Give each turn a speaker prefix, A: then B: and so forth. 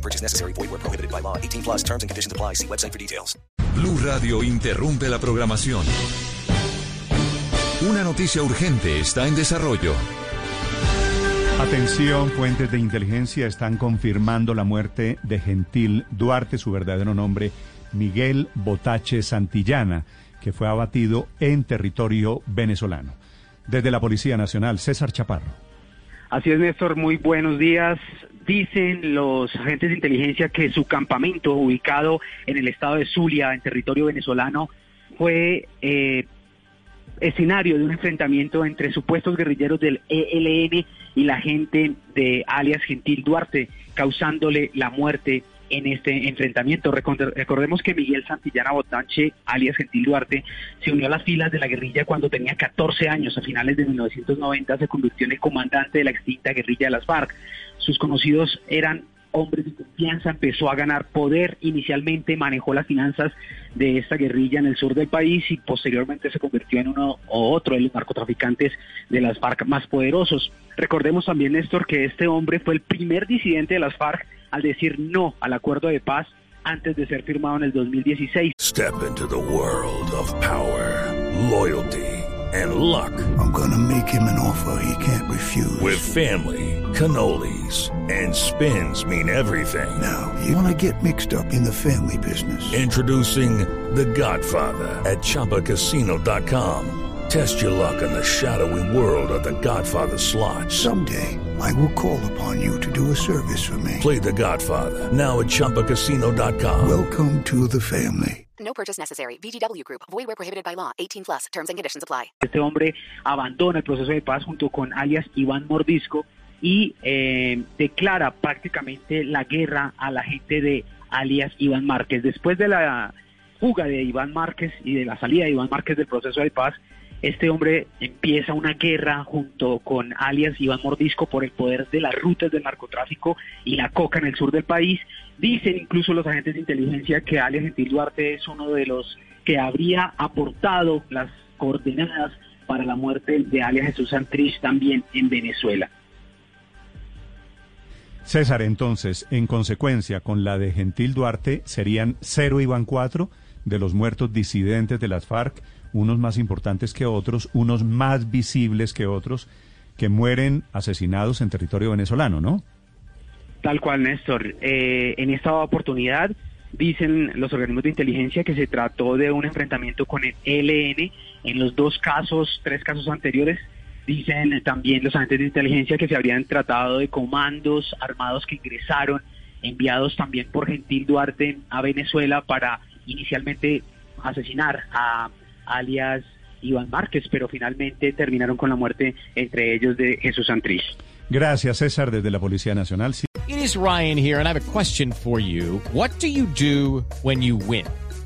A: No purchase necessary. Void where prohibited by law. 18 plus terms and conditions apply. See website for details.
B: Blue Radio interrumpe la programación. Una noticia urgente está en desarrollo.
C: Atención, fuentes de inteligencia están confirmando la muerte de Gentil Duarte, su verdadero nombre, Miguel Botache Santillana, que fue abatido en territorio venezolano. Desde la Policía Nacional, César Chaparro.
D: Así es, Néstor, muy buenos días. Dicen los agentes de inteligencia que su campamento, ubicado en el estado de Zulia, en territorio venezolano, fue eh, escenario de un enfrentamiento entre supuestos guerrilleros del ELN y la gente de alias Gentil Duarte, causándole la muerte en este enfrentamiento. Recordemos que Miguel Santillana Botanche, alias Gentil Duarte, se unió a las filas de la guerrilla cuando tenía 14 años. A finales de 1990 se convirtió en el comandante de la extinta guerrilla de las FARC. Sus conocidos eran hombres de confianza, empezó a ganar poder, inicialmente manejó las finanzas de esta guerrilla en el sur del país y posteriormente se convirtió en uno o otro de los narcotraficantes de las FARC más poderosos. Recordemos también, Néstor, que este hombre fue el primer disidente de las FARC al decir no al acuerdo de paz antes de ser firmado en el 2016.
E: Step into the world of power, loyalty and luck.
F: I'm gonna make him an offer he can't refuse.
E: With family, cannolis and spins mean everything.
F: Now, you wanna get mixed up in the family business.
E: Introducing The Godfather at ChumbaCasino.com. Test your luck in the shadowy world of The Godfather slot.
F: Someday, I will call upon you to do a service for me.
E: Play The Godfather now at ChumbaCasino.com.
F: Welcome to the family.
G: No purchase necessary. VGW Group. Void where prohibited by law. 18 plus. Terms and conditions apply.
D: Este hombre abandona el proceso de paz junto con alias Iván Mordisco y eh, declara prácticamente la guerra a la gente de alias Iván Márquez. Después de la fuga de Iván Márquez y de la salida de Iván Márquez del proceso de paz, este hombre empieza una guerra junto con alias Iván Mordisco por el poder de las rutas del narcotráfico y la coca en el sur del país. Dicen incluso los agentes de inteligencia que alias Gentil Duarte es uno de los que habría aportado las coordenadas para la muerte de alias Jesús Santrich también en Venezuela.
C: César, entonces, en consecuencia, con la de Gentil Duarte, serían cero y van cuatro de los muertos disidentes de las FARC, unos más importantes que otros, unos más visibles que otros, que mueren asesinados en territorio venezolano, ¿no?
D: Tal cual, Néstor. Eh, en esta oportunidad dicen los organismos de inteligencia que se trató de un enfrentamiento con el ELN. En los dos casos, tres casos anteriores, dicen también los agentes de inteligencia que se habrían tratado de comandos armados que ingresaron, enviados también por Gentil Duarte a Venezuela para inicialmente asesinar a alias Iván Márquez, pero finalmente terminaron con la muerte entre ellos de Jesús Santrich.
C: Gracias, César, desde la Policía Nacional.
H: It is Ryan here, and I have a question for you. What do you do when you win?